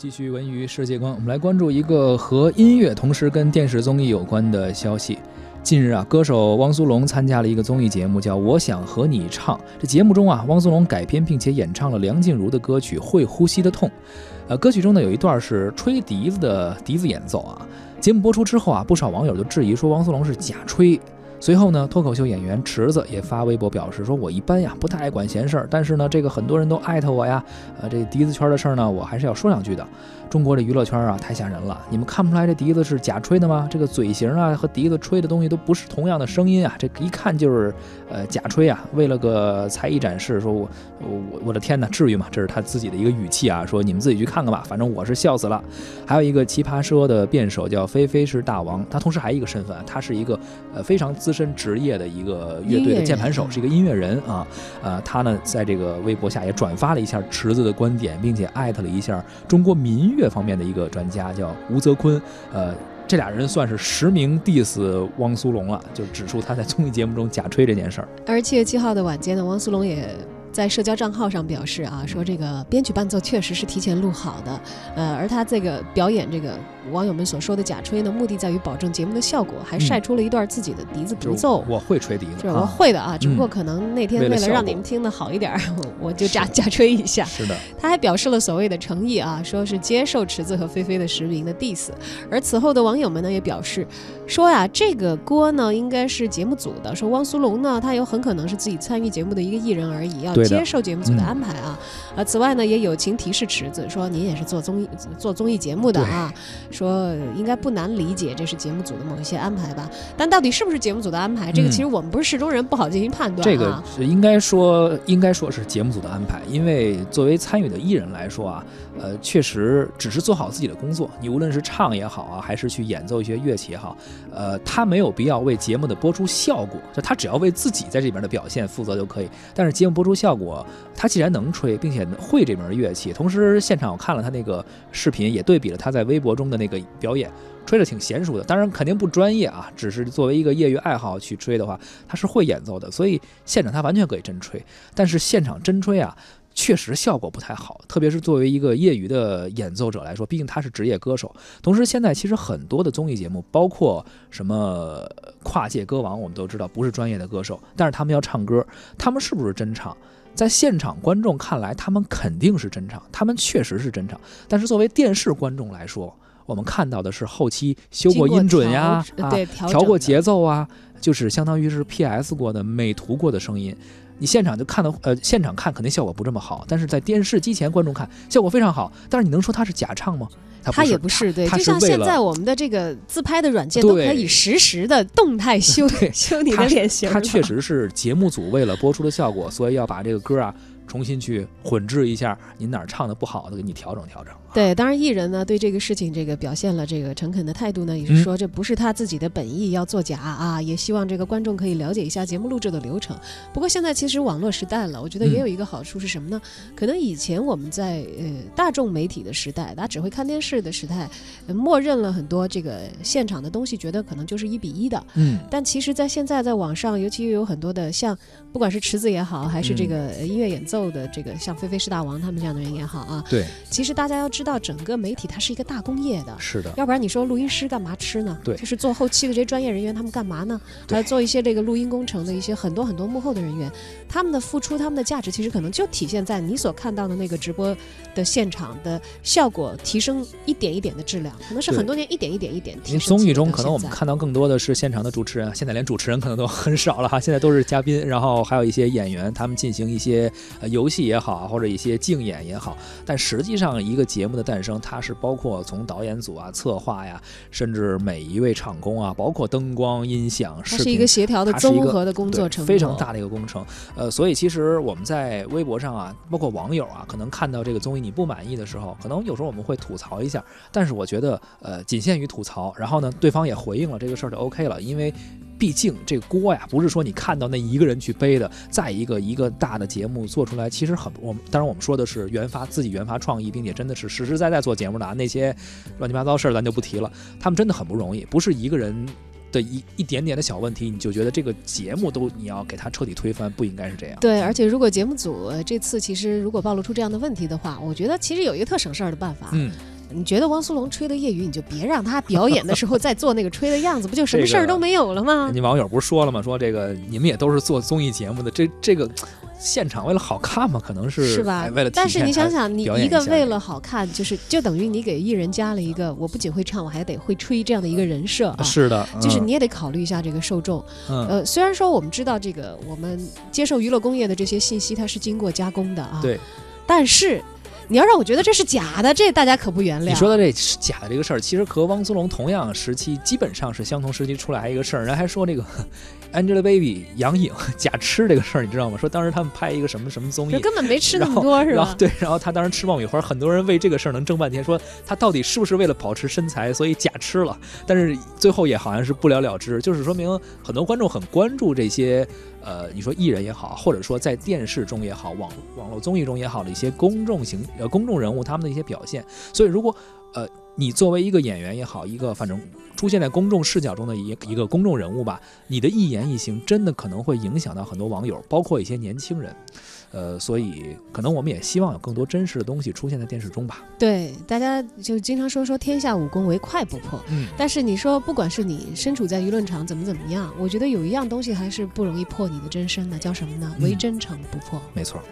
继续文娱世界观，我们来关注一个和音乐同时跟电视综艺有关的消息。近日啊，歌手汪苏泷参加了一个综艺节目，叫《我想和你唱》。这节目中啊，汪苏泷改编并且演唱了梁静茹的歌曲《会呼吸的痛》。呃，歌曲中呢有一段是吹笛子的笛子演奏啊。节目播出之后啊，不少网友就质疑说汪苏泷是假吹。随后呢，脱口秀演员池子也发微博表示说：“我一般呀不太爱管闲事儿，但是呢，这个很多人都艾特我呀，呃，这笛子圈的事儿呢，我还是要说两句的。中国这娱乐圈啊，太吓人了，你们看不出来这笛子是假吹的吗？这个嘴型啊和笛子吹的东西都不是同样的声音啊，这一看就是呃假吹啊，为了个才艺展示，说我我我的天哪，至于吗？这是他自己的一个语气啊，说你们自己去看看吧，反正我是笑死了。还有一个奇葩说的辩手叫菲菲是大王，他同时还有一个身份，他是一个呃非常自。资深职业的一个乐队的键盘手，是一个音乐人啊，呃，他呢在这个微博下也转发了一下池子的观点，并且艾特了一下中国民乐方面的一个专家，叫吴泽坤，呃，这俩人算是实名 diss 汪苏泷了，就指出他在综艺节目中假吹这件事儿。而七月七号的晚间呢，汪苏泷也。在社交账号上表示啊，说这个编曲伴奏确实是提前录好的，呃，而他这个表演这个网友们所说的假吹呢，目的在于保证节目的效果，还晒出了一段自己的笛子独奏。我会吹笛子，就是我会的啊，只不过可能那天为了让你们听的好一点，我就假假吹一下。是的，他还表示了所谓的诚意啊，说是接受池子和菲菲的实名的 diss。而此后的网友们呢也表示，说呀，这个锅呢应该是节目组的，说汪苏泷呢他有很可能是自己参与节目的一个艺人而已，要。接受节目组的安排啊，呃，此外呢，也友情提示池子说，您也是做综艺做综艺节目的啊，说应该不难理解这是节目组的某一些安排吧。但到底是不是节目组的安排，这个其实我们不是事中人，不好进行判断。这个是应该说应该说是节目组的安排，因为作为参与的艺人来说啊，呃，确实只是做好自己的工作。你无论是唱也好啊，还是去演奏一些乐器也好，呃，他没有必要为节目的播出效果，就他只要为自己在这里边的表现负责就可以。但是节目播出效效果，他既然能吹，并且会这门乐器，同时现场我看了他那个视频，也对比了他在微博中的那个表演，吹的挺娴熟的。当然肯定不专业啊，只是作为一个业余爱好去吹的话，他是会演奏的，所以现场他完全可以真吹。但是现场真吹啊，确实效果不太好，特别是作为一个业余的演奏者来说，毕竟他是职业歌手。同时现在其实很多的综艺节目，包括什么跨界歌王，我们都知道不是专业的歌手，但是他们要唱歌，他们是不是真唱？在现场观众看来，他们肯定是真唱，他们确实是真唱。但是作为电视观众来说，我们看到的是后期修过音准呀，啊，调过节奏啊，就是相当于是 PS 过的、美图过的声音。你现场就看到，呃，现场看肯定效果不这么好，但是在电视机前观众看效果非常好。但是你能说它是假唱吗？它也不是，对，就像现在我们的这个自拍的软件都可以实时的动态 修修你的脸型。它确实是节目组为了播出的效果，所以要把这个歌啊。重新去混制一下，您哪儿唱的不好的，给你调整调整。对，当然艺人呢对这个事情这个表现了这个诚恳的态度呢，也是说这不是他自己的本意要作假啊，也希望这个观众可以了解一下节目录制的流程。不过现在其实网络时代了，我觉得也有一个好处是什么呢？可能以前我们在呃大众媒体的时代，大家只会看电视的时代，默认了很多这个现场的东西，觉得可能就是一比一的。嗯。但其实，在现在在网上，尤其又有很多的像不管是池子也好，还是这个音乐演奏。的这个像菲菲是大王他们这样的人也好啊，对，其实大家要知道，整个媒体它是一个大工业的，是的，要不然你说录音师干嘛吃呢？对，就是做后期的这些专业人员他们干嘛呢？还要做一些这个录音工程的一些很多很多幕后的人员，他们的付出，他们的价值其实可能就体现在你所看到的那个直播的现场的效果提升一点一点的质量，可能是很多年一点一点一点提升。综艺中可能我们看到更多的是现场的主持人，现在连主持人可能都 很少了哈，现在都是嘉宾，然后还有一些演员，他们进行一些游戏。也好，或者一些竞演也好，但实际上一个节目的诞生，它是包括从导演组啊、策划呀，甚至每一位场工啊，包括灯光、音响，它是一个协调的综合的工作程非常大的一个工程。呃，所以其实我们在微博上啊，包括网友啊，可能看到这个综艺你不满意的时候，可能有时候我们会吐槽一下，但是我觉得呃，仅限于吐槽。然后呢，对方也回应了这个事儿就 OK 了，因为。毕竟这个锅呀，不是说你看到那一个人去背的。再一个，一个大的节目做出来，其实很我们当然我们说的是原发自己原发创意，并且真的是实实在在做节目的啊。那些乱七八糟事儿咱就不提了，他们真的很不容易。不是一个人的一一点点的小问题，你就觉得这个节目都你要给他彻底推翻，不应该是这样。对，而且如果节目组这次其实如果暴露出这样的问题的话，我觉得其实有一个特省事儿的办法。嗯。你觉得汪苏泷吹的业余，你就别让他表演的时候再做那个吹的样子，不就什么事儿都没有了吗？你网友不是说了吗？说这个你们也都是做综艺节目的，这这个现场为了好看嘛，可能是是吧？为了但是你想想，你一个为了好看，就是就等于你给艺人加了一个我不仅会唱，我还得会吹这样的一个人设啊。是的，就是你也得考虑一下这个受众。呃，虽然说我们知道这个我们接受娱乐工业的这些信息，它是经过加工的啊。对，但是。你要让我觉得这是假的，这大家可不原谅。你说的这是假的这个事儿，其实和汪苏泷同样时期，基本上是相同时期出来一个事儿。人还说这个 Angelababy 杨颖假吃这个事儿，你知道吗？说当时他们拍一个什么什么综艺，根本没吃那么多 是吧？对，然后他当时吃爆米花，很多人为这个事儿能争半天，说他到底是不是为了保持身材，所以假吃了？但是最后也好像是不了了之，就是说明很多观众很关注这些。呃，你说艺人也好，或者说在电视中也好，网网络综艺中也好的一些公众型呃公众人物他们的一些表现，所以如果呃你作为一个演员也好，一个反正出现在公众视角中的一一个公众人物吧，你的一言一行真的可能会影响到很多网友，包括一些年轻人。呃，所以可能我们也希望有更多真实的东西出现在电视中吧。对，大家就经常说说天下武功唯快不破。嗯，但是你说不管是你身处在舆论场怎么怎么样，我觉得有一样东西还是不容易破你的真身的，叫什么呢？唯真诚不破。没错。